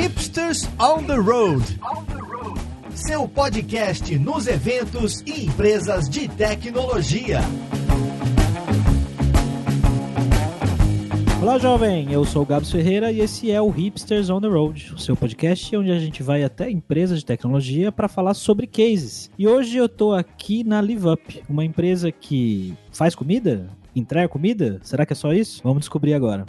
Hipsters on the Road. Seu podcast nos eventos e empresas de tecnologia. Olá, jovem! Eu sou o Gabs Ferreira e esse é o Hipsters on the Road, o seu podcast onde a gente vai até empresas de tecnologia para falar sobre cases. E hoje eu tô aqui na LiveUp, uma empresa que faz comida? Entrega comida? Será que é só isso? Vamos descobrir agora.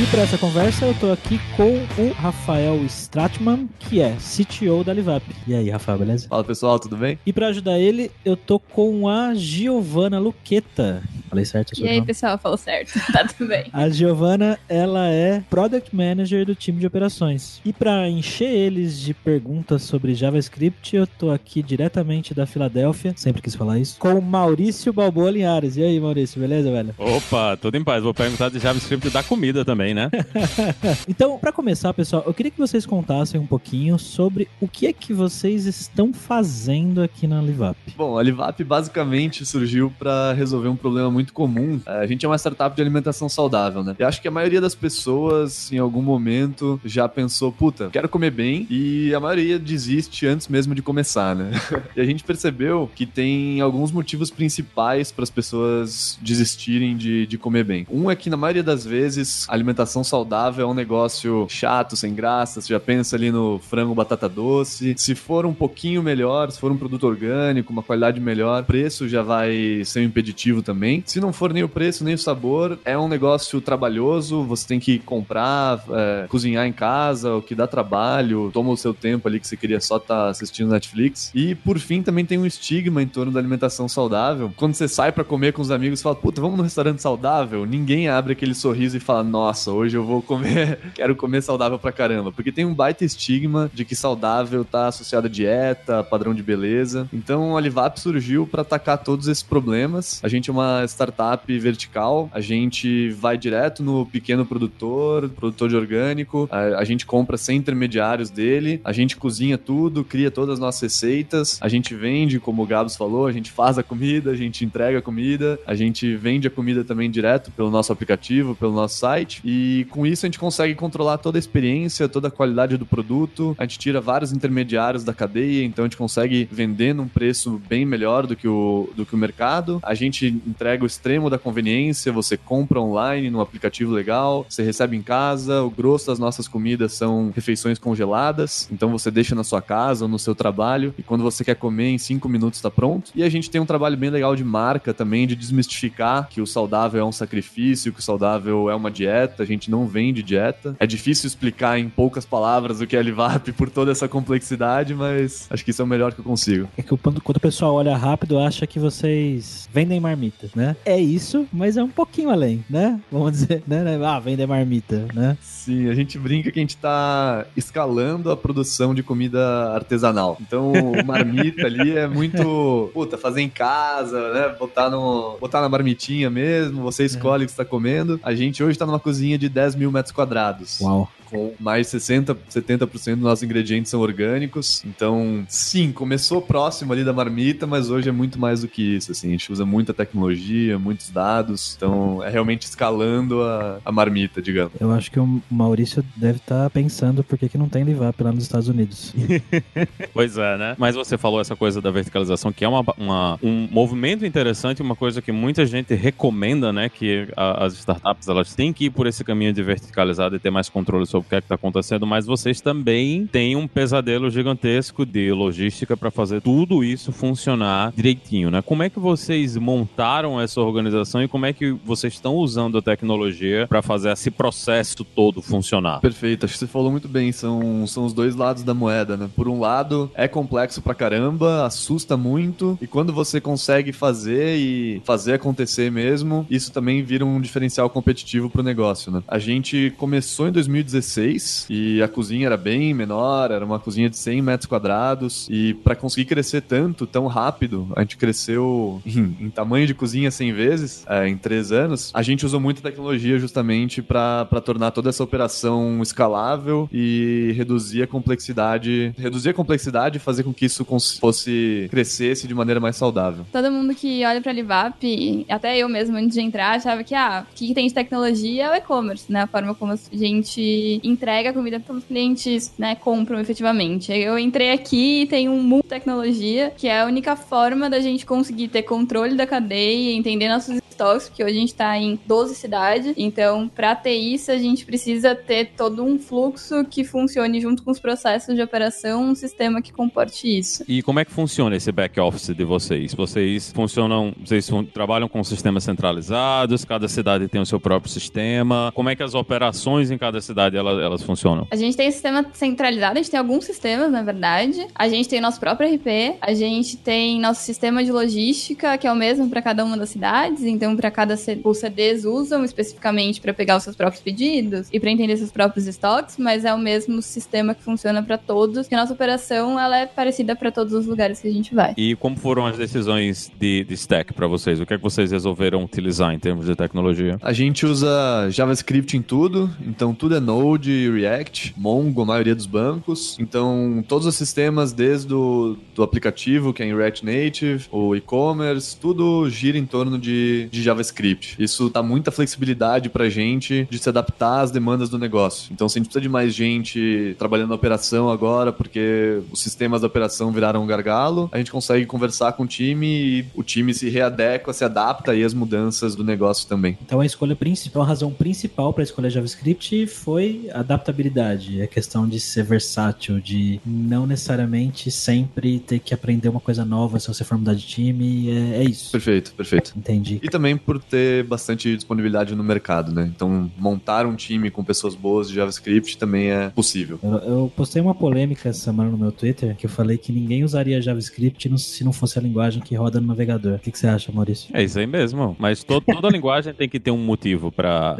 E para essa conversa eu tô aqui com o Rafael Stratman, que é CTO da Livap. E aí, Rafael, beleza? Fala pessoal, tudo bem? E para ajudar ele, eu tô com a Giovana Luqueta. Falei certo? E aí, nome? pessoal, falou certo. Tá tudo bem. A Giovana, ela é Product Manager do time de operações. E para encher eles de perguntas sobre JavaScript, eu tô aqui diretamente da Filadélfia, sempre quis falar isso, com o Maurício Balboa Linhares. E aí, Maurício, beleza, velho? Opa, tudo em paz. Vou perguntar de JavaScript da comida também também, né? então, para começar, pessoal, eu queria que vocês contassem um pouquinho sobre o que é que vocês estão fazendo aqui na Livap. Bom, a Livap basicamente surgiu para resolver um problema muito comum. É, a gente é uma startup de alimentação saudável, né? Eu acho que a maioria das pessoas, em algum momento, já pensou, puta, quero comer bem, e a maioria desiste antes mesmo de começar, né? e a gente percebeu que tem alguns motivos principais para as pessoas desistirem de, de comer bem. Um é que, na maioria das vezes, a alimentação alimentação saudável é um negócio chato, sem graça. Você já pensa ali no frango batata doce. Se for um pouquinho melhor, se for um produto orgânico, uma qualidade melhor, preço já vai ser um impeditivo também. Se não for nem o preço, nem o sabor, é um negócio trabalhoso. Você tem que comprar, é, cozinhar em casa, o que dá trabalho, toma o seu tempo ali que você queria só estar tá assistindo Netflix. E por fim, também tem um estigma em torno da alimentação saudável. Quando você sai para comer com os amigos, fala, puta, vamos no restaurante saudável? Ninguém abre aquele sorriso e fala, nossa, nossa, hoje eu vou comer, quero comer saudável pra caramba. Porque tem um baita estigma de que saudável tá associado a dieta, padrão de beleza. Então a Livap surgiu para atacar todos esses problemas. A gente é uma startup vertical, a gente vai direto no pequeno produtor, produtor de orgânico, a, a gente compra sem intermediários dele, a gente cozinha tudo, cria todas as nossas receitas, a gente vende, como o Gabs falou, a gente faz a comida, a gente entrega a comida, a gente vende a comida também direto pelo nosso aplicativo, pelo nosso site. E e com isso a gente consegue controlar toda a experiência, toda a qualidade do produto. A gente tira vários intermediários da cadeia, então a gente consegue vender num preço bem melhor do que o, do que o mercado. A gente entrega o extremo da conveniência, você compra online num aplicativo legal, você recebe em casa. O grosso das nossas comidas são refeições congeladas, então você deixa na sua casa ou no seu trabalho e quando você quer comer em cinco minutos está pronto. E a gente tem um trabalho bem legal de marca também, de desmistificar que o saudável é um sacrifício, que o saudável é uma dieta gente não vende dieta. É difícil explicar em poucas palavras o que é Livap por toda essa complexidade, mas acho que isso é o melhor que eu consigo. É que quando, quando o pessoal olha rápido, acha que vocês vendem marmita, né? É isso, mas é um pouquinho além, né? Vamos dizer, né? Ah, vender marmita, né? Sim, a gente brinca que a gente tá escalando a produção de comida artesanal. Então, o marmita ali é muito, puta, fazer em casa, né? Botar, no, botar na marmitinha mesmo, você escolhe é. o que está comendo. A gente hoje tá numa cozinha de 10 mil metros quadrados. Uau com mais 60, 70% dos nossos ingredientes são orgânicos. Então, sim, começou próximo ali da marmita, mas hoje é muito mais do que isso. Assim, a gente usa muita tecnologia, muitos dados. Então, é realmente escalando a, a marmita, digamos. Eu acho que o Maurício deve estar tá pensando por que, que não tem Livap lá nos Estados Unidos. pois é, né? Mas você falou essa coisa da verticalização, que é uma, uma um movimento interessante, uma coisa que muita gente recomenda, né? Que a, as startups elas têm que ir por esse caminho de verticalizar e ter mais controle sobre o que é está acontecendo, mas vocês também têm um pesadelo gigantesco de logística para fazer tudo isso funcionar direitinho, né? Como é que vocês montaram essa organização e como é que vocês estão usando a tecnologia para fazer esse processo todo funcionar? Perfeito, acho que você falou muito bem, são, são os dois lados da moeda, né? Por um lado, é complexo pra caramba, assusta muito, e quando você consegue fazer e fazer acontecer mesmo, isso também vira um diferencial competitivo pro negócio, né? A gente começou em 2016 2016 e a cozinha era bem menor, era uma cozinha de 100 metros quadrados e para conseguir crescer tanto, tão rápido, a gente cresceu em, em tamanho de cozinha 100 vezes é, em três anos. A gente usou muita tecnologia justamente para tornar toda essa operação escalável e reduzir a complexidade, reduzir a complexidade e fazer com que isso fosse crescesse de maneira mais saudável. Todo mundo que olha para Livap, até eu mesmo antes de entrar, achava que ah, o que tem de tecnologia é o e-commerce, né? A forma como a gente entrega a comida para os clientes, né, compram efetivamente. Eu entrei aqui e tem um mundo de tecnologia que é a única forma da gente conseguir ter controle da cadeia, entender nossos estoques, porque hoje a gente está em 12 cidades. Então, para ter isso, a gente precisa ter todo um fluxo que funcione junto com os processos de operação, um sistema que comporte isso. E como é que funciona esse back office de vocês? Vocês funcionam, vocês trabalham com sistemas centralizados, cada cidade tem o seu próprio sistema. Como é que as operações em cada cidade elas, elas funcionam? A gente tem um sistema centralizado, a gente tem alguns sistemas, na verdade. A gente tem o nosso próprio RP, a gente tem nosso sistema de logística, que é o mesmo para cada uma das cidades. Então, para cada os CDs usam especificamente para pegar os seus próprios pedidos e para entender seus próprios estoques, mas é o mesmo sistema que funciona para todos. Que a nossa operação ela é parecida para todos os lugares que a gente vai. E como foram as decisões de, de stack para vocês? O que é que vocês resolveram utilizar em termos de tecnologia? A gente usa JavaScript em tudo, então tudo é Node, React, Mongo, a maioria dos bancos. Então todos os sistemas, desde o do aplicativo, que é em React Native, o e-commerce, tudo gira em torno de, de JavaScript. Isso dá muita flexibilidade pra gente de se adaptar às demandas do negócio. Então, se a gente precisa de mais gente trabalhando na operação agora, porque os sistemas da operação viraram um gargalo, a gente consegue conversar com o time e o time se readequa, se adapta aí às mudanças do negócio também. Então, a escolha principal, a razão principal para escolher JavaScript foi adaptabilidade, a questão de ser versátil, de não necessariamente sempre ter que aprender uma coisa nova se você for mudar de time, é, é isso. Perfeito, perfeito. Entendi. E também por ter bastante disponibilidade no mercado, né? Então, montar um time com pessoas boas de JavaScript também é possível. Eu, eu postei uma polêmica essa semana no meu Twitter que eu falei que ninguém usaria JavaScript se não fosse a linguagem que roda no navegador. O que, que você acha, Maurício? É isso aí mesmo. Mas to toda linguagem tem que ter um motivo para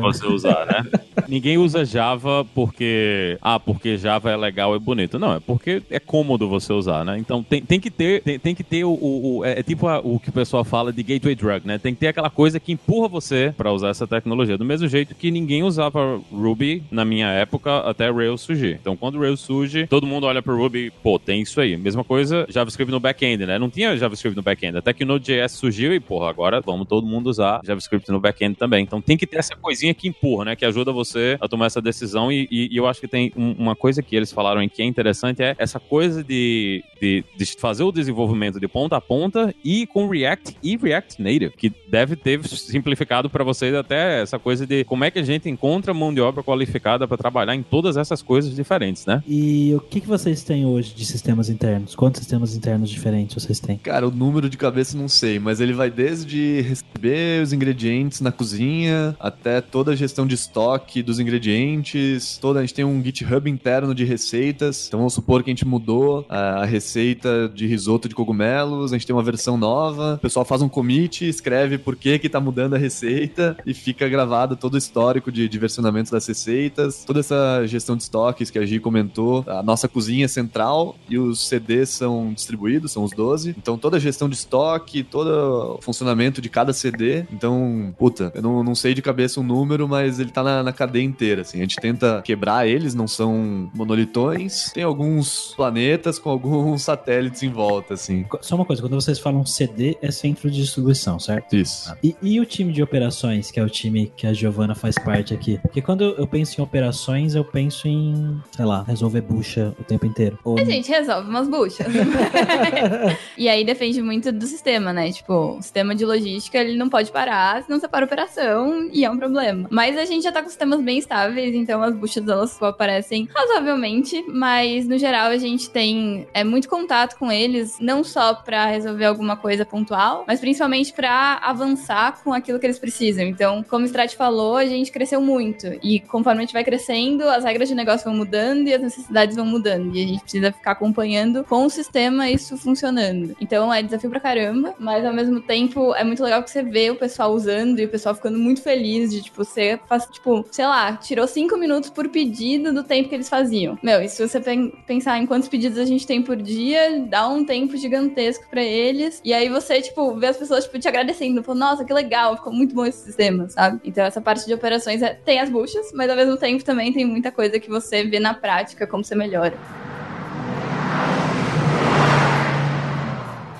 você usar, né? ninguém usa Java porque ah, porque Java é legal e bonito. Não, é porque é cômodo você usar, né? Então tem, tem que ter tem, tem que ter o, o, o é, é tipo a, o que o pessoal fala de gateway drug, né? Tem que ter aquela coisa que empurra você para usar essa tecnologia. Do mesmo jeito que ninguém usava Ruby na minha época até Rails surgir. Então, quando Rails surge, todo mundo olha pro Ruby, pô, tem isso aí. Mesma coisa JavaScript no back-end, né? Não tinha JavaScript no back-end. Até que o Node.js surgiu e, porra, agora vamos todo mundo usar JavaScript no back-end também. Então, tem que ter essa coisinha que empurra, né? Que ajuda você a tomar essa decisão. E, e, e eu acho que tem um, uma coisa que eles falaram que é interessante é essa coisa de, de, de fazer o desenvolvimento de ponta a ponta e com React e React Native, que deve ter simplificado para vocês até essa coisa de como é que a gente encontra mão de obra qualificada para trabalhar em todas essas coisas diferentes, né? E o que, que vocês têm hoje de sistemas internos? Quantos sistemas internos diferentes vocês têm? Cara, o número de cabeça não sei, mas ele vai desde receber os ingredientes na cozinha até toda a gestão de estoque dos ingredientes. Toda a gente tem um GitHub interno de receitas. Então vamos supor que a gente mudou a receita de risoto de cogumelos, a gente tem uma versão nova, o pessoal faz um commit, escreve por que que tá mudando a receita e fica gravado todo o histórico de, de versionamento das receitas, toda essa gestão de estoques que a Gi comentou, a nossa cozinha é central e os CDs são distribuídos, são os 12. Então toda a gestão de estoque, todo o funcionamento de cada CD. Então, puta, eu não, não sei de cabeça um número, mas ele tá na, na cadeia inteira, assim. A gente tenta quebrar eles, não são monolitões. Tem alguns planetas com alguns satélites em volta, assim. Só uma coisa, quando vocês falam CD, é centro de distribuição, certo? Isso. E, e, o time de operações, que é o time que a Giovana faz parte aqui? Porque quando eu penso em operações, eu penso em, sei lá, resolver bucha o tempo inteiro. Ou... A gente resolve umas buchas. e aí depende muito do sistema, né? Tipo, o sistema de logística, ele não pode parar, senão você para a operação e é um problema. Mas a gente já tá com sistemas bem estáveis, então as buchas, elas aparecem razoavelmente, mas no geral a gente tem é, muito contato com eles, não só para resolver alguma coisa pontual, mas principalmente para avançar com aquilo que eles precisam. Então, como o Strat falou, a gente cresceu muito. E conforme a gente vai crescendo, as regras de negócio vão mudando e as necessidades vão mudando. E a gente precisa ficar acompanhando com o sistema isso funcionando. Então é desafio pra caramba, mas ao mesmo tempo é muito legal que você vê o pessoal usando e o pessoal ficando muito feliz de, tipo, você faz, tipo, sei lá, tirou cinco minutos por pedido do tempo que eles faziam. Meu, e se você pensar em quantos pedidos a gente tem por dia, dá um tempo gigantesco para eles. E aí você, tipo, vê as pessoas, tipo, te agradecendo. Falando, nossa, que legal, ficou muito bom esse sistema, sabe? Então essa parte de operações é, tem as buchas, mas ao mesmo tempo também tem muita coisa que você vê na prática como você melhora.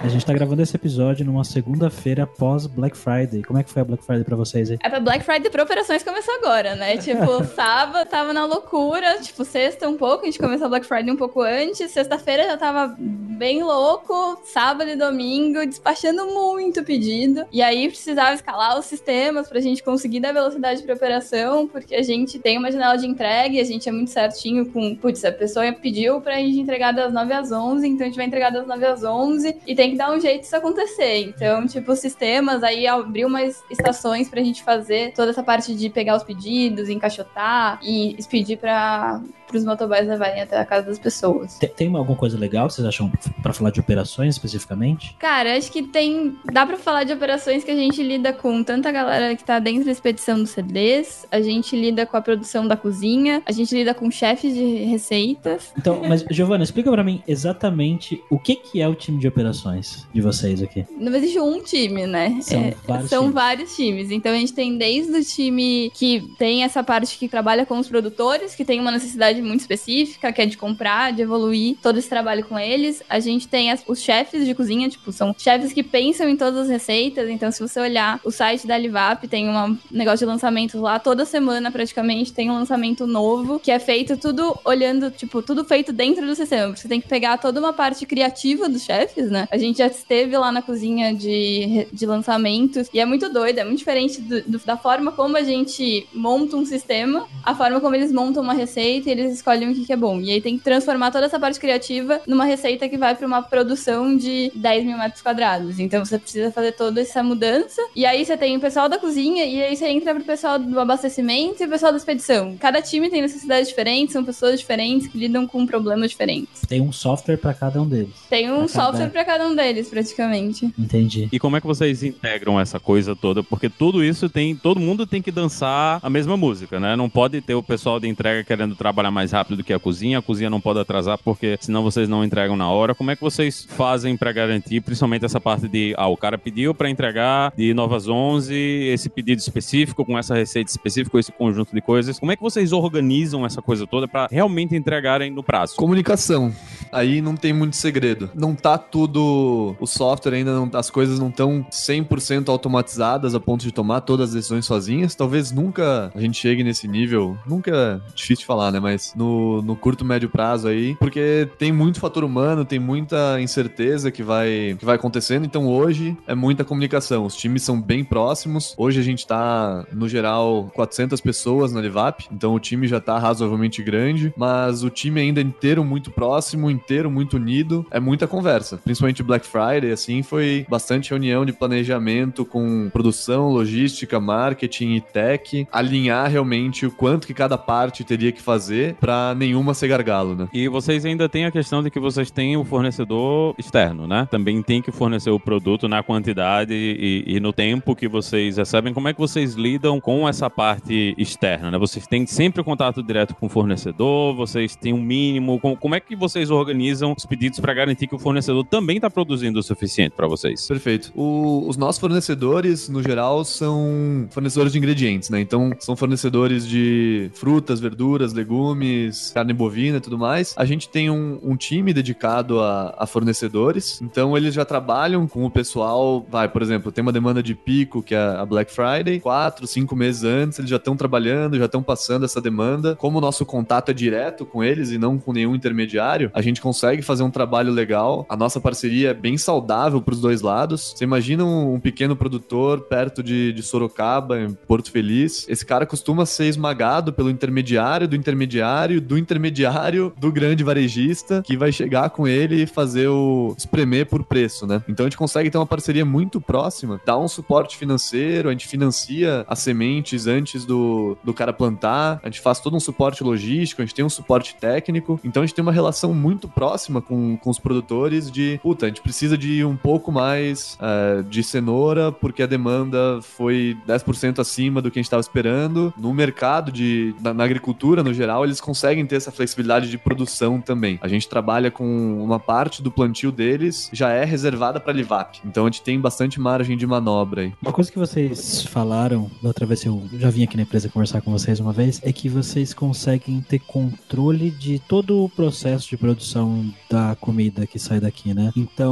A gente tá gravando esse episódio numa segunda-feira após Black Friday. Como é que foi a Black Friday pra vocês aí? É pra Black Friday pra operações começou agora, né? Tipo, sábado tava na loucura, tipo, sexta um pouco, a gente começou a Black Friday um pouco antes, sexta-feira já tava bem louco, sábado e domingo, despachando muito pedido. E aí precisava escalar os sistemas pra gente conseguir dar velocidade pra operação, porque a gente tem uma janela de entrega e a gente é muito certinho com, putz, a pessoa pediu pra gente entregar das 9 às 11, então a gente vai entregar das 9 às 11 e tem que dar um jeito disso acontecer. Então, tipo, sistemas, aí abriu umas estações pra gente fazer toda essa parte de pegar os pedidos, encaixotar e expedir pra, pros motoboys levarem até a casa das pessoas. Tem, tem alguma coisa legal, vocês acham, para falar de operações especificamente? Cara, acho que tem. Dá para falar de operações que a gente lida com tanta galera que tá dentro da expedição dos CDs, a gente lida com a produção da cozinha, a gente lida com chefes de receitas. Então, mas, Giovana, explica para mim exatamente o que, que é o time de operações de vocês aqui. Não existe um time, né? São, é, vários, são times. vários times. Então a gente tem desde o time que tem essa parte que trabalha com os produtores, que tem uma necessidade muito específica, que é de comprar, de evoluir todo esse trabalho com eles. A gente tem as, os chefes de cozinha, tipo, são chefes que pensam em todas as receitas. Então, se você olhar o site da Livap, tem um negócio de lançamentos lá. Toda semana, praticamente, tem um lançamento novo, que é feito tudo olhando, tipo, tudo feito dentro do sistema. Você tem que pegar toda uma parte criativa dos chefes, né? A gente já esteve lá na cozinha de, de lançamentos e é muito doido, é muito diferente do, do, da forma como a gente monta um sistema, a forma como eles montam uma receita e eles escolhem o que, que é bom. E aí tem que transformar toda essa parte criativa numa receita que vai para uma produção de 10 mil metros quadrados. Então você precisa fazer toda essa mudança. E aí você tem o pessoal da cozinha, e aí você entra pro pessoal do abastecimento e o pessoal da expedição. Cada time tem necessidades diferentes, são pessoas diferentes que lidam com problemas diferentes. Tem um software para cada um deles. Tem um pra software cada... para cada um deles, praticamente. Entendi. E como é que vocês integram essa coisa toda? Porque tudo isso tem. Todo mundo tem que dançar a mesma música, né? Não pode ter o pessoal de entrega querendo trabalhar mais rápido do que a cozinha, a cozinha não pode atrasar porque senão vocês não entregam na hora. Como é que vocês fazem para garantir, principalmente essa parte de, ah, o cara pediu para entregar de novas 11, esse pedido específico, com essa receita específica, esse conjunto de coisas. Como é que vocês organizam essa coisa toda para realmente entregarem no prazo? Comunicação. Aí não tem muito segredo. Não tá tudo. O software ainda não. As coisas não estão 100% automatizadas a ponto de tomar todas as decisões sozinhas. Talvez nunca a gente chegue nesse nível. Nunca. Difícil de falar, né? Mas no, no curto, médio prazo aí. Porque tem muito fator humano, tem muita incerteza que vai, que vai acontecendo. Então hoje é muita comunicação. Os times são bem próximos. Hoje a gente tá, no geral, 400 pessoas na Livap. Então o time já tá razoavelmente grande. Mas o time ainda inteiro muito próximo, inteiro muito unido. É muita conversa. Principalmente Black Friday, assim, foi bastante reunião de planejamento com produção, logística, marketing e tech. Alinhar realmente o quanto que cada parte teria que fazer para nenhuma ser gargalo, né? E vocês ainda têm a questão de que vocês têm o fornecedor externo, né? Também tem que fornecer o produto na quantidade e, e no tempo que vocês recebem. Como é que vocês lidam com essa parte externa, né? Vocês têm sempre contato direto com o fornecedor, vocês têm um mínimo. Como, como é que vocês organizam os pedidos para garantir que o fornecedor também está produzindo o suficiente para vocês? Perfeito. O, os nossos fornecedores, no geral, são fornecedores de ingredientes, né? Então, são fornecedores de frutas, verduras, legumes, carne bovina e tudo mais. A gente tem um, um time dedicado a, a, fornecedores, então eles já trabalham com o pessoal. Vai, por exemplo, tem uma demanda de pico, que é a Black Friday, quatro, cinco meses antes, eles já estão trabalhando, já estão passando essa demanda. Como o nosso contato é direto com eles e não com nenhum intermediário, a gente consegue fazer um trabalho legal. A nossa parceria é bem saudável para os dois lados. Você imagina um, um pequeno produtor perto de, de Sorocaba, em Porto Feliz. Esse cara costuma ser esmagado pelo intermediário do intermediário do intermediário do grande varejista que vai chegar com ele ele fazer o espremer por preço, né? Então a gente consegue ter uma parceria muito próxima, dar um suporte financeiro, a gente financia as sementes antes do, do cara plantar, a gente faz todo um suporte logístico, a gente tem um suporte técnico, então a gente tem uma relação muito próxima com, com os produtores de, puta, a gente precisa de um pouco mais uh, de cenoura porque a demanda foi 10% acima do que a gente estava esperando. No mercado de na, na, agricultura no geral, eles conseguem ter essa flexibilidade de produção também. A gente trabalha com uma parte do plantio deles já é reservada para Livap. Então a gente tem bastante margem de manobra aí. Uma coisa que vocês falaram da outra vez eu já vim aqui na empresa conversar com vocês uma vez é que vocês conseguem ter controle de todo o processo de produção da comida que sai daqui, né? Então,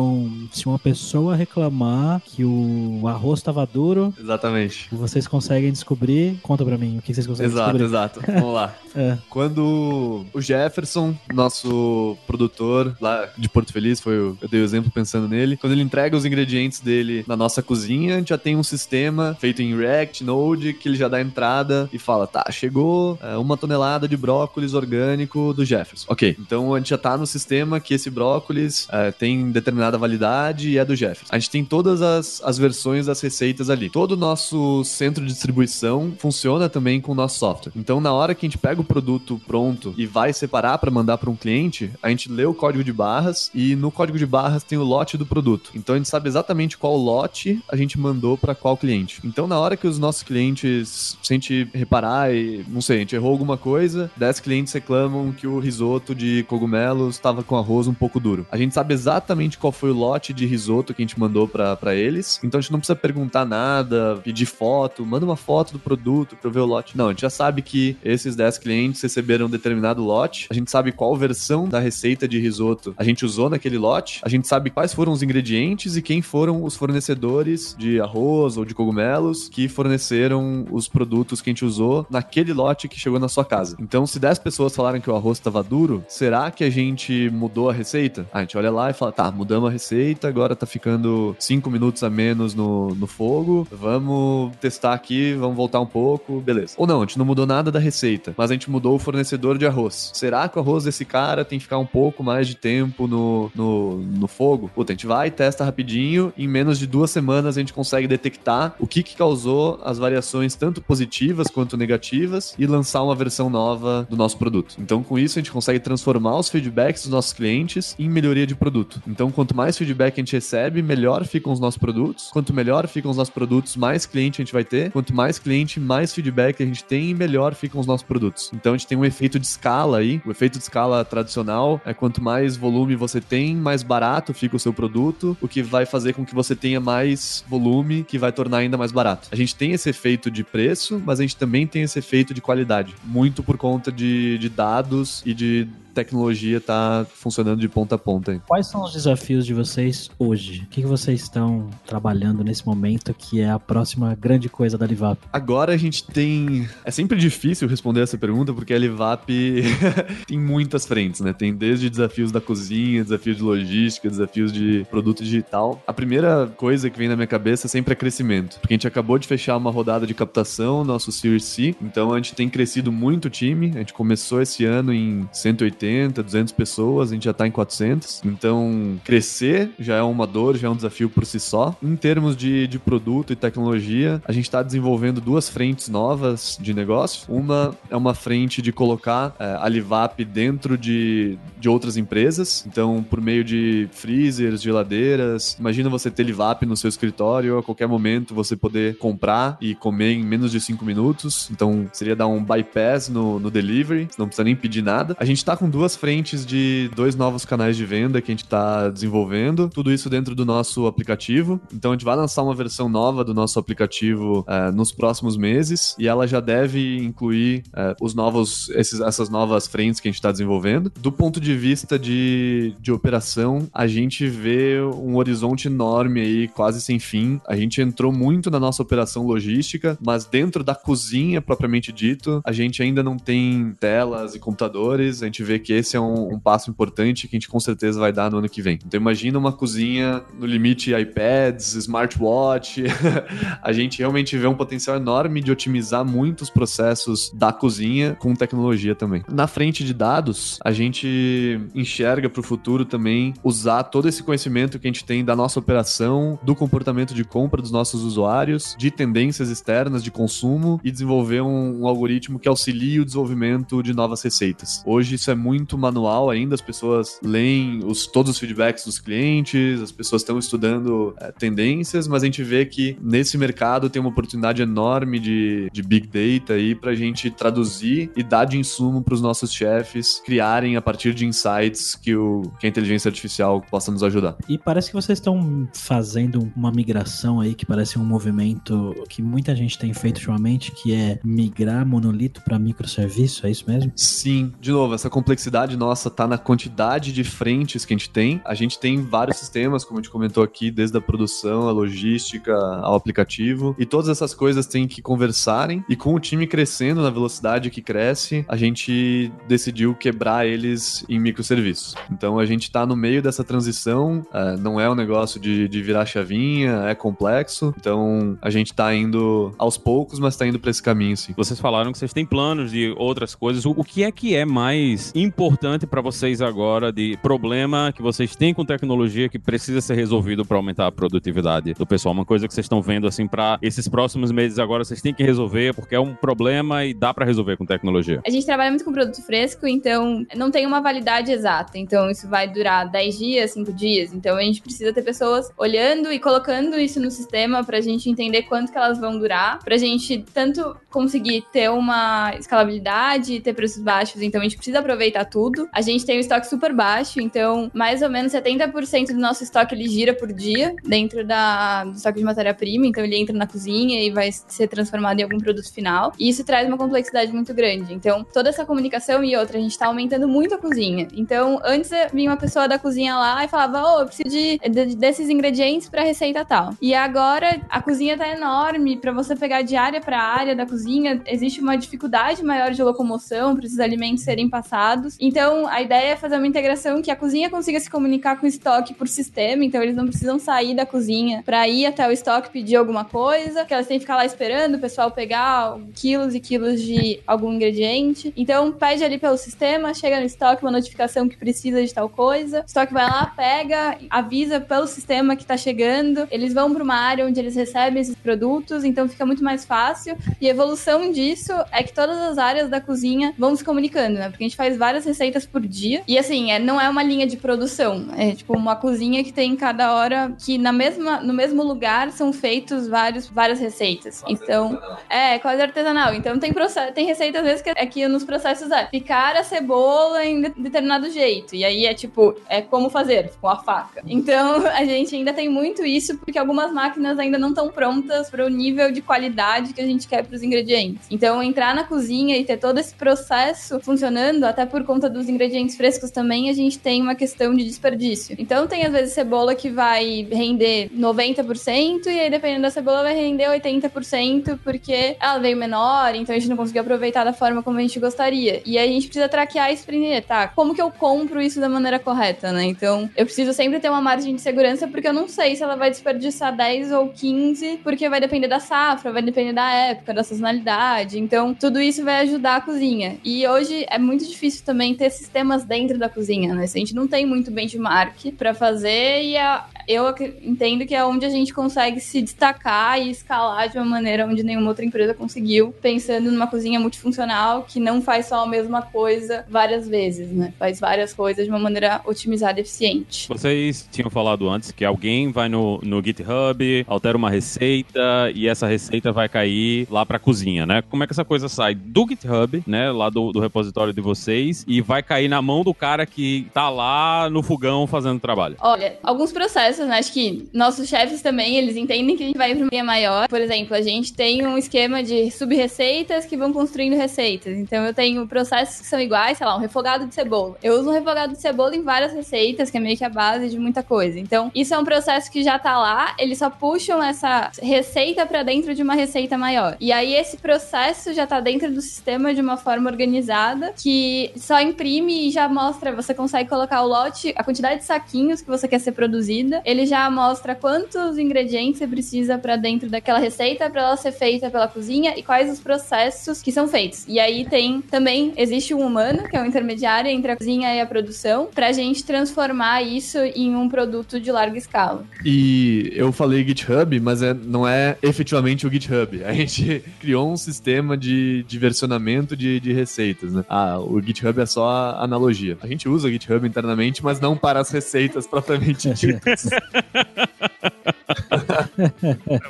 se uma pessoa reclamar que o arroz estava duro, exatamente. Vocês conseguem descobrir, conta para mim, o que vocês conseguem exato, descobrir. Exato, exato. Vamos lá. é. Quando o Jefferson, nosso produtor lá de Porto Feliz, foi o, eu dei o exemplo pensando nele, quando ele entrega os ingredientes dele na nossa cozinha, a gente já tem um sistema feito em React, Node, que ele já dá entrada e fala, tá, chegou é, uma tonelada de brócolis orgânico do Jefferson. Ok, então a gente já tá no sistema que esse brócolis é, tem determinada validade e é do Jefferson. A gente tem todas as, as versões das receitas ali. Todo o nosso centro de distribuição funciona também com o nosso software. Então, na hora que a gente pega o produto pronto e vai separar para mandar para um cliente, a gente lê o código de barras e no código de barras tem o lote do produto. Então, a gente sabe exatamente qual lote a gente mandou para qual cliente. Então, na hora que os nossos clientes, se a gente reparar e, não sei, a gente errou alguma coisa, 10 clientes reclamam que o risoto de cogumelos estava com arroz um pouco duro. A gente sabe exatamente qual foi o lote de risoto que a gente mandou para eles. Então, a gente não precisa perguntar nada, pedir foto, manda uma foto do produto para eu ver o lote. Não, a gente já sabe que esses 10 clientes receberam um determinado lote, a gente sabe qual versão da receita de risoto a gente usou naquele lote, a gente sabe quais foram os ingredientes e quem foram os fornecedores de arroz ou de cogumelos que forneceram os produtos que a gente usou naquele lote que chegou na sua casa. Então, se 10 pessoas falaram que o arroz estava duro, será que a gente mudou a receita? A gente olha lá e fala, tá, mudamos receita, agora tá ficando 5 minutos a menos no, no fogo, vamos testar aqui, vamos voltar um pouco, beleza. Ou não, a gente não mudou nada da receita, mas a gente mudou o fornecedor de arroz. Será que o arroz desse cara tem que ficar um pouco mais de tempo no, no, no fogo? Puta, a gente vai, testa rapidinho, em menos de duas semanas a gente consegue detectar o que, que causou as variações tanto positivas quanto negativas e lançar uma versão nova do nosso produto. Então, com isso, a gente consegue transformar os feedbacks dos nossos clientes em melhoria de produto. Então, quanto mais feedback a gente recebe, melhor ficam os nossos produtos. Quanto melhor ficam os nossos produtos, mais cliente a gente vai ter. Quanto mais cliente, mais feedback a gente tem e melhor ficam os nossos produtos. Então a gente tem um efeito de escala aí. O efeito de escala tradicional é quanto mais volume você tem, mais barato fica o seu produto, o que vai fazer com que você tenha mais volume, que vai tornar ainda mais barato. A gente tem esse efeito de preço, mas a gente também tem esse efeito de qualidade. Muito por conta de, de dados e de tecnologia tá funcionando de ponta a ponta. Quais são os desafios de vocês hoje? O que, vocês estão trabalhando nesse momento que é a próxima grande coisa da Livap? Agora a gente tem. É sempre difícil responder essa pergunta porque a Livap tem muitas frentes, né? Tem desde desafios da cozinha, desafios de logística, desafios de produto digital. A primeira coisa que vem na minha cabeça sempre é crescimento, porque a gente acabou de fechar uma rodada de captação, nosso Series C, então a gente tem crescido muito o time. A gente começou esse ano em 180 180, 200 pessoas, a gente já tá em 400. Então, crescer já é uma dor, já é um desafio por si só. Em termos de, de produto e tecnologia, a gente está desenvolvendo duas frentes novas de negócio. Uma é uma frente de colocar é, a Livap dentro de, de outras empresas. Então, por meio de freezers, geladeiras. Imagina você ter Livap no seu escritório, a qualquer momento você poder comprar e comer em menos de 5 minutos. Então, seria dar um bypass no, no delivery, você não precisa nem pedir nada. A gente está com duas frentes de dois novos canais de venda que a gente está desenvolvendo. Tudo isso dentro do nosso aplicativo. Então a gente vai lançar uma versão nova do nosso aplicativo uh, nos próximos meses e ela já deve incluir uh, os novos, esses, essas novas frentes que a gente está desenvolvendo. Do ponto de vista de, de operação, a gente vê um horizonte enorme aí, quase sem fim. A gente entrou muito na nossa operação logística, mas dentro da cozinha propriamente dito, a gente ainda não tem telas e computadores. A gente vê vê que esse é um, um passo importante que a gente com certeza vai dar no ano que vem. Então imagina uma cozinha no limite iPads, smartwatch. a gente realmente vê um potencial enorme de otimizar muitos processos da cozinha com tecnologia também. Na frente de dados, a gente enxerga para o futuro também usar todo esse conhecimento que a gente tem da nossa operação, do comportamento de compra dos nossos usuários, de tendências externas de consumo e desenvolver um, um algoritmo que auxilie o desenvolvimento de novas receitas. Hoje isso é muito manual ainda, as pessoas leem os, todos os feedbacks dos clientes, as pessoas estão estudando é, tendências, mas a gente vê que nesse mercado tem uma oportunidade enorme de, de big data aí para a gente traduzir e dar de insumo para os nossos chefes criarem a partir de insights que, o, que a inteligência artificial possa nos ajudar. E parece que vocês estão fazendo uma migração aí que parece um movimento que muita gente tem feito ultimamente, que é migrar monolito para microserviço, é isso mesmo? Sim, de novo, essa complexidade nossa tá na quantidade de frentes que a gente tem. A gente tem vários sistemas, como a gente comentou aqui, desde a produção, a logística, ao aplicativo, e todas essas coisas têm que conversarem. E com o time crescendo na velocidade que cresce, a gente decidiu quebrar eles em microserviços. Então a gente tá no meio dessa transição, é, não é um negócio de, de virar chavinha, é complexo. Então a gente tá indo aos poucos, mas tá indo para esse caminho, sim. Vocês falaram que vocês têm planos de outras coisas. O, o que é que é mais importante para vocês agora de problema que vocês têm com tecnologia que precisa ser resolvido para aumentar a produtividade do pessoal? Uma coisa que vocês estão vendo assim para esses próximos meses agora vocês têm que resolver porque é um problema e dá para resolver com tecnologia. A gente trabalha muito com produto fresco, então não tem uma validade exata. Então isso vai durar 10 dias, 5 dias. Então a gente precisa ter pessoas olhando e colocando isso no sistema pra gente entender quanto que elas vão durar, pra gente tanto conseguir ter uma escalabilidade, ter preços baixos, então a gente precisa aproveitar tudo. A gente tem um estoque super baixo, então mais ou menos 70% do nosso estoque ele gira por dia dentro da, do estoque de matéria-prima, então ele entra na cozinha e vai ser transformado em algum produto final. E isso traz uma complexidade muito grande. Então, toda essa comunicação e outra, a gente tá aumentando muito a cozinha. Então, antes vinha uma pessoa da cozinha lá e falava: Ô, oh, eu preciso de, de, desses ingredientes pra receita tal. E agora a cozinha tá enorme, para você pegar de área para área da cozinha, existe uma dificuldade maior de locomoção para esses alimentos serem passados. Então, a ideia é fazer uma integração que a cozinha consiga se comunicar com o estoque por sistema, então eles não precisam sair da cozinha para ir até o estoque pedir alguma coisa, que elas têm que ficar lá esperando o pessoal pegar quilos e quilos de algum ingrediente. Então, pede ali pelo sistema, chega no estoque uma notificação que precisa de tal coisa, o estoque vai lá, pega, avisa pelo sistema que tá chegando, eles vão para uma área onde eles recebem esses produtos, então fica muito mais fácil. E a evolução disso é que todas as áreas da cozinha vão se comunicando, né? Porque a gente faz várias receitas por dia. E assim, é, não é uma linha de produção. É tipo uma cozinha que tem cada hora que na mesma, no mesmo lugar são feitos vários, várias receitas. Então, é, quase artesanal. Então tem, process, tem receita às vezes que aqui nos processos é picar a cebola em determinado jeito. E aí é tipo, é como fazer, com a faca. Então a gente ainda tem muito isso porque algumas máquinas ainda não estão prontas para o nível de qualidade que a gente quer para os ingredientes. Então entrar na cozinha e ter todo esse processo funcionando, até por conta dos ingredientes frescos também, a gente tem uma questão de desperdício. Então tem às vezes cebola que vai render 90% e aí dependendo da cebola vai render 80% porque ela veio menor, então a gente não conseguiu aproveitar da forma como a gente gostaria. E aí a gente precisa traquear pra entender, tá? Como que eu compro isso da maneira correta, né? Então eu preciso sempre ter uma margem de segurança porque eu não sei se ela vai desperdiçar 10 ou 15, porque vai depender da safra, vai depender da época, da sazonalidade. Então tudo isso vai ajudar a cozinha. E hoje é muito difícil também ter sistemas dentro da cozinha, né? A gente não tem muito benchmark para fazer e a, eu entendo que é onde a gente consegue se destacar e escalar de uma maneira onde nenhuma outra empresa conseguiu, pensando numa cozinha multifuncional que não faz só a mesma coisa várias vezes, né? Faz várias coisas de uma maneira otimizada e eficiente. Vocês tinham falado antes que alguém vai no, no GitHub, altera uma receita e essa receita vai cair lá pra cozinha, né? Como é que essa coisa sai do GitHub, né? Lá do, do repositório de vocês e vai cair na mão do cara que tá lá no fogão fazendo trabalho? Olha, alguns processos né? Acho que nossos chefes também, eles entendem que a gente vai para uma linha maior. Por exemplo, a gente tem um esquema de sub-receitas que vão construindo receitas. Então eu tenho processos que são iguais, sei lá, um refogado de cebola. Eu uso um refogado de cebola em várias receitas, que é meio que a base de muita coisa. Então, isso é um processo que já tá lá, eles só puxam essa receita para dentro de uma receita maior. E aí esse processo já tá dentro do sistema de uma forma organizada que só imprime e já mostra, você consegue colocar o lote, a quantidade de saquinhos que você quer ser produzida, ele já mostra quantos ingredientes você precisa para dentro daquela receita para ela ser feita pela cozinha e quais os processos que são feitos. E aí tem também existe um humano, que é um intermediário entre a cozinha e a produção, pra gente transformar isso em um produto de larga escala. E eu falei GitHub, mas é, não é efetivamente o GitHub. A gente criou um sistema de, de versionamento de, de receitas, né? Ah, o GitHub é só a analogia. A gente usa o GitHub internamente, mas não para as receitas propriamente ditas.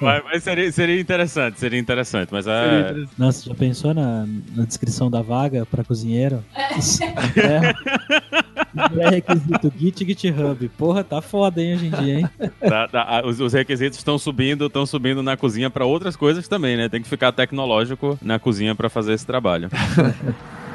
mas, mas seria, seria, interessante, seria interessante, mas é... Seria interessante. Nossa, já pensou na, na descrição da vaga para cozinheiro? É. é. requisito Git GitHub. Porra, tá foda, hein, hoje em dia, hein? Tá, tá, os, os, requisitos estão subindo, estão subindo na cozinha para outras coisas também, né? Tem que ficar tecnológico na cozinha para fazer esse trabalho.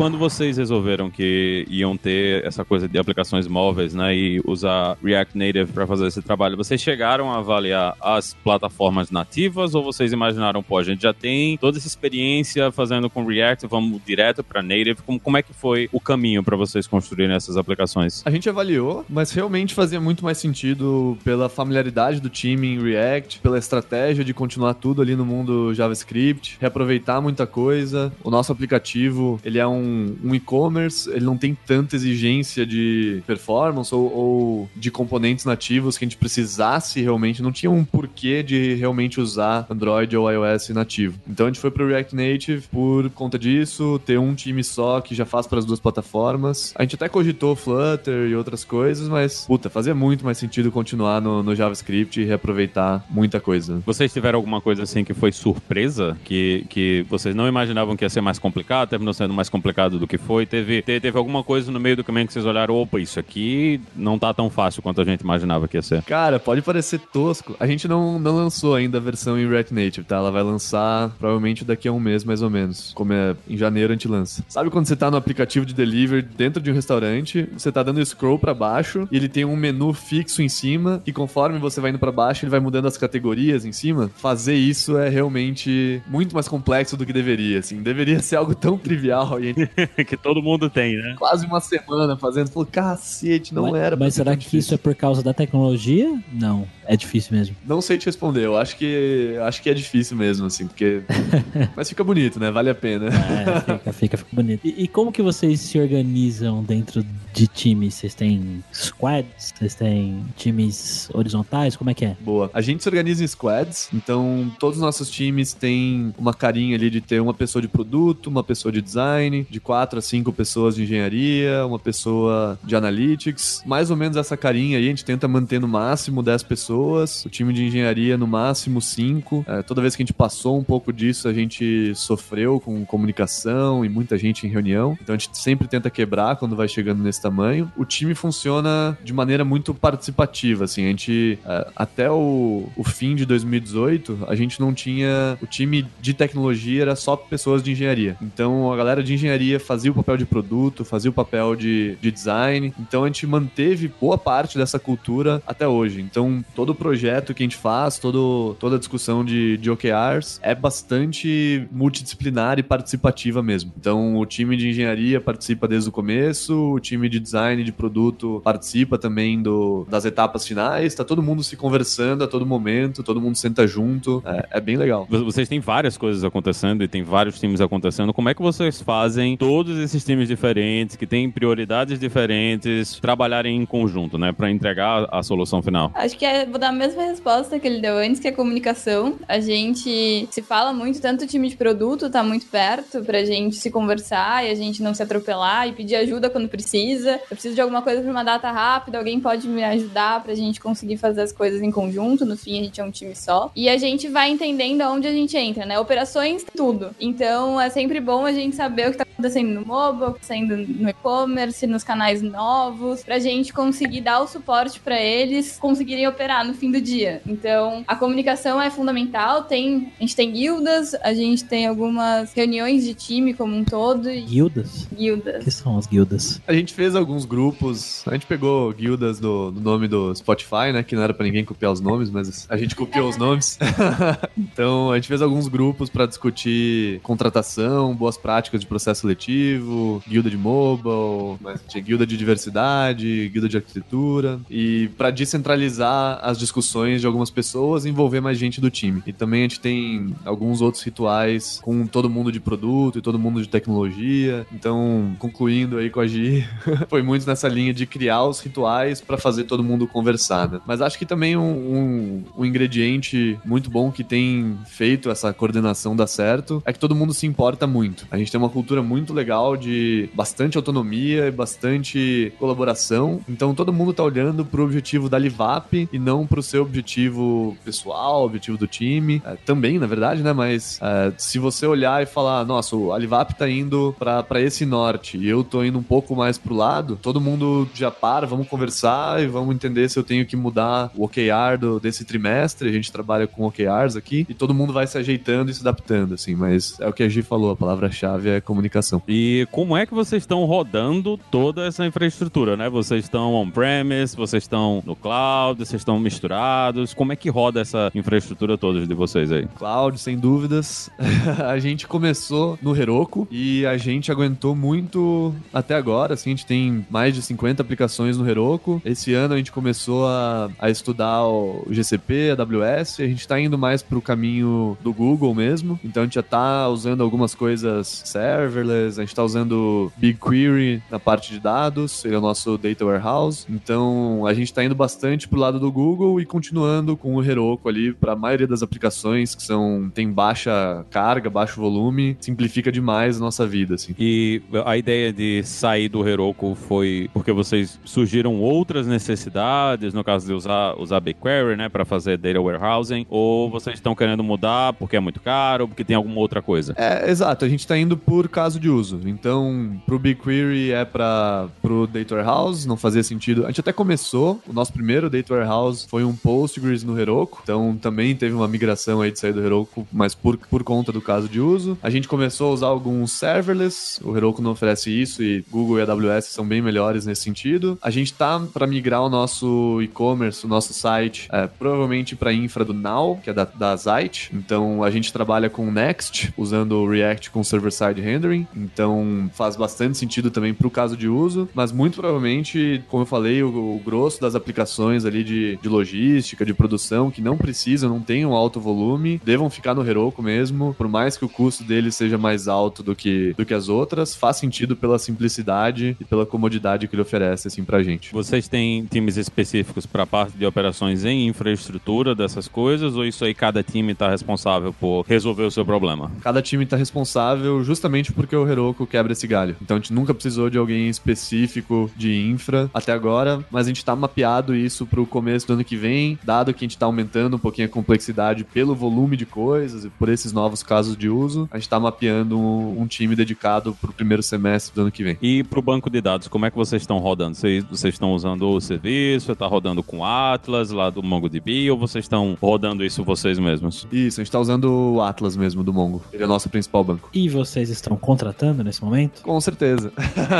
quando vocês resolveram que iam ter essa coisa de aplicações móveis, né, e usar React Native para fazer esse trabalho, vocês chegaram a avaliar as plataformas nativas ou vocês imaginaram, pô, a gente já tem toda essa experiência fazendo com React, vamos direto para Native? Como, como é que foi o caminho para vocês construírem essas aplicações? A gente avaliou, mas realmente fazia muito mais sentido pela familiaridade do time em React, pela estratégia de continuar tudo ali no mundo JavaScript, reaproveitar muita coisa. O nosso aplicativo, ele é um um, e-commerce, ele não tem tanta exigência de performance ou, ou, de componentes nativos que a gente precisasse realmente, não tinha um porquê de realmente usar Android ou iOS nativo. Então a gente foi pro React Native por conta disso, ter um time só que já faz para as duas plataformas. A gente até cogitou Flutter e outras coisas, mas, puta, fazia muito mais sentido continuar no, no JavaScript e reaproveitar muita coisa. Vocês tiveram alguma coisa assim que foi surpresa? Que, que vocês não imaginavam que ia ser mais complicado, terminou sendo mais complicado? Complicado do que foi? Teve, teve, teve, alguma coisa no meio do caminho que vocês olharam, opa, isso aqui não tá tão fácil quanto a gente imaginava que ia ser? Cara, pode parecer tosco. A gente não, não lançou ainda a versão em React Native, tá? Ela vai lançar provavelmente daqui a um mês, mais ou menos. Como é em janeiro a gente lança. Sabe quando você tá no aplicativo de delivery dentro de um restaurante, você tá dando scroll para baixo e ele tem um menu fixo em cima e conforme você vai indo para baixo, ele vai mudando as categorias em cima? Fazer isso é realmente muito mais complexo do que deveria, assim. Deveria ser algo tão trivial e a gente que todo mundo tem, né? Quase uma semana fazendo. Falou, cacete, não mas, era. Mas será que isso é por causa da tecnologia? Não. É difícil mesmo. Não sei te responder. Eu acho que acho que é difícil mesmo, assim, porque. mas fica bonito, né? Vale a pena. É, fica, fica, fica bonito. E, e, como que vocês se organizam dentro de times? Vocês têm squads? Vocês têm times horizontais? Como é que é? Boa. A gente se organiza em squads, então todos os nossos times têm uma carinha ali de ter uma pessoa de produto, uma pessoa de design, de quatro a cinco pessoas de engenharia, uma pessoa de analytics. Mais ou menos essa carinha aí, a gente tenta manter no máximo 10 pessoas, o time de engenharia no máximo 5. É, toda vez que a gente passou um pouco disso, a gente sofreu com comunicação e muita gente em reunião. Então a gente sempre tenta quebrar quando vai chegando nesse tamanho. O time funciona de maneira muito participativa, assim. A gente, é, até o, o fim de 2018, a gente não tinha. O time de tecnologia era só pessoas de engenharia. Então a galera de engenharia fazia o papel de produto, fazia o papel de, de design. Então a gente manteve boa parte dessa cultura até hoje. Então todo projeto que a gente faz, todo, toda discussão de, de OKRs é bastante multidisciplinar e participativa mesmo. Então o time de engenharia participa desde o começo, o time de design de produto participa também do, das etapas finais, tá todo mundo se conversando a todo momento, todo mundo senta junto. É, é bem legal. Vocês têm várias coisas acontecendo e tem vários times acontecendo. Como é que vocês fazem todos esses times diferentes, que têm prioridades diferentes, trabalharem em conjunto, né, para entregar a solução final? Acho que é, vou dar a mesma resposta que ele deu antes, que é comunicação. A gente se fala muito, tanto o time de produto tá muito perto pra gente se conversar e a gente não se atropelar e pedir ajuda quando precisa. Eu preciso de alguma coisa pra uma data rápida, alguém pode me ajudar pra gente conseguir fazer as coisas em conjunto. No fim, a gente é um time só. E a gente vai entendendo aonde a gente entra, né? Operações, tudo. Então, é sempre bom a gente saber o que tá acontecendo no mobile, acontecendo no e-commerce, nos canais novos, pra gente conseguir dar o suporte para eles conseguirem operar no fim do dia. Então, a comunicação é fundamental, tem, a gente tem guildas, a gente tem algumas reuniões de time como um todo. E... Guildas? Guildas. O que são as guildas? A gente fez alguns grupos, a gente pegou guildas do, do nome do Spotify, né, que não era pra ninguém copiar os nomes, mas a gente copiou os nomes. então, a gente fez alguns grupos para discutir contratação, boas práticas de processo seletivo, guilda de mobile, mas tinha guilda de diversidade, guilda de arquitetura, e para descentralizar as discussões de algumas pessoas e envolver mais gente do time. E também a gente tem alguns outros rituais com todo mundo de produto e todo mundo de tecnologia. Então, concluindo aí com a Gi, foi muito nessa linha de criar os rituais para fazer todo mundo conversar, né? Mas acho que também um, um, um ingrediente muito bom que tem feito essa coordenação dar certo é que todo mundo se importa muito. A gente tem uma cultura muito legal de bastante autonomia e bastante colaboração. Então todo mundo tá olhando pro objetivo da Livap e não pro seu objetivo pessoal, objetivo do time. É, também, na verdade, né? Mas é, se você olhar e falar, nossa, a Livap tá indo para esse norte e eu tô indo um pouco mais pro lado, todo mundo já para, vamos conversar e vamos entender se eu tenho que mudar o OKR do, desse trimestre. A gente trabalha com OKRs aqui e todo mundo vai se ajeitando e se adaptando, assim. Mas é o que a Gi falou, a palavra-chave é comunicação. E como é que vocês estão rodando toda essa infraestrutura, né? Vocês estão on-premise, vocês estão no cloud, vocês estão misturados. Como é que roda essa infraestrutura toda de vocês aí? Cloud, sem dúvidas. a gente começou no Heroku e a gente aguentou muito até agora. Assim, a gente tem mais de 50 aplicações no Heroku. Esse ano a gente começou a, a estudar o GCP, a AWS. A gente está indo mais para o caminho do Google mesmo. Então a gente já está usando algumas coisas serverless, a gente está usando BigQuery na parte de dados, ele é o nosso data warehouse. Então a gente está indo bastante pro lado do Google e continuando com o Heroku ali para a maioria das aplicações que são tem baixa carga, baixo volume, simplifica demais a nossa vida, assim. E a ideia de sair do Heroku foi porque vocês surgiram outras necessidades, no caso de usar usar BigQuery, né, para fazer data warehousing, ou vocês estão querendo mudar porque é muito caro, porque tem alguma outra coisa? É, exato, a gente está indo por caso de uso. Então, pro BigQuery é para pro data warehouse, não fazia sentido. A gente até começou, o nosso primeiro data warehouse foi um Postgres no Heroku, então também teve uma migração aí de sair do Heroku, mas por, por conta do caso de uso. A gente começou a usar alguns serverless, o Heroku não oferece isso e Google e AWS são bem melhores nesse sentido. A gente tá para migrar o nosso e-commerce, o nosso site, é, provavelmente para infra do Now, que é da, da Zite. Então a gente trabalha com Next, usando o React com server-side rendering. Então faz bastante sentido também para o caso de uso, mas muito provavelmente, como eu falei, o, o grosso das aplicações ali de, de logística, de produção, que não precisam, não tenham alto volume, devam ficar no Heroku mesmo, por mais que o custo deles seja mais alto do que, do que as outras, faz sentido pela simplicidade e pela comodidade que ele oferece assim pra gente. Vocês têm times específicos para parte de operações em infraestrutura dessas coisas ou isso aí cada time está responsável por resolver o seu problema? Cada time está responsável justamente porque o Heroku quebra esse galho. Então a gente nunca precisou de alguém específico de infra até agora, mas a gente está mapeado isso para o começo do ano que vem, dado que a gente está aumentando um pouquinho a complexidade pelo volume de coisas e por esses novos casos de uso, a gente está mapeando um, um, time dedicado para o primeiro semestre do ano que vem. E para o banco de dados, como é que vocês estão rodando? Vocês, vocês estão usando o serviço, está rodando com Atlas lá do MongoDB ou vocês estão rodando isso vocês mesmos? Isso, a gente está usando o Atlas mesmo do Mongo. Ele é o nosso principal banco. E vocês estão contratando nesse momento? Com certeza.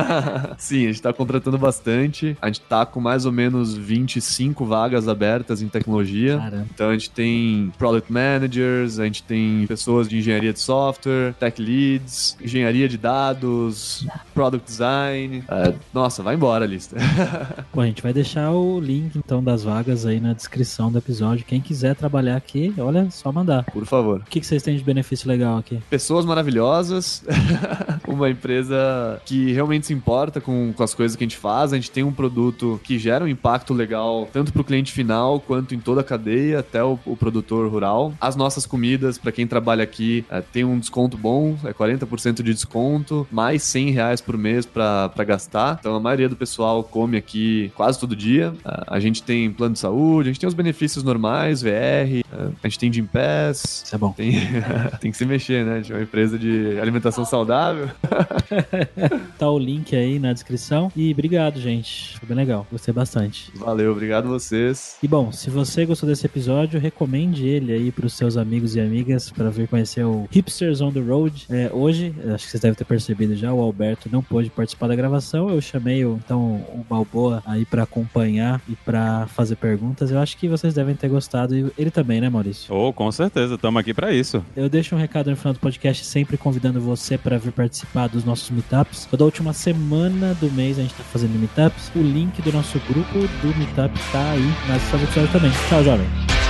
Sim, a gente está contratando bastante. A gente está com mais ou menos 25 vagas abertas em tecnologia. Caramba. Então a gente tem product managers, a gente tem pessoas de engenharia de software, tech leads, engenharia de dados, product design. É, nossa, vai embora a lista. Bom, a gente vai deixar o link então das vagas aí na descrição do episódio. Quem quiser trabalhar aqui, olha, só mandar. Por favor. O que, que vocês têm de benefício legal aqui? Pessoas maravilhosas, uma empresa que realmente se importa com, com as coisas que a gente faz. A gente tem um produto que gera um impacto legal tanto para o cliente final quanto em toda a cadeia, até o, o produtor rural. As nossas comidas, para quem trabalha aqui, é, tem um desconto bom, é 40% de desconto, mais 100 reais por mês para gastar. Então a maioria do pessoal come aqui quase todo dia. A gente tem plano de saúde, a gente tem os benefícios normais, VR, a gente tem Gym Pass. Isso é bom. Tem, tem que se mexer, né? A gente é uma empresa de alimentação saudável. tá o link aí na descrição. E obrigado, gente. Foi bem legal. Gostei bastante. Valeu, obrigado vocês. E bom, se você gostou desse episódio, recomende ele aí pros seus amigos e amigas para vir conhecer o Hipsters on the Road. É, hoje, acho que vocês devem ter percebido já, o Alberto não pôde participar da gravação. Eu chamei o, então o Balboa aí para acompanhar e para fazer perguntas. Eu acho que vocês devem ter gostado. E ele também, né, Maurício? Oh, com certeza, estamos aqui para isso. Eu deixo um recado no final do podcast, sempre convidando você para vir participar dos nossos meetups. Toda última semana do mês a gente tá fazendo meetups. O link do nosso grupo do meetup tá aí na descrição do episódio também. Tchau, jovem.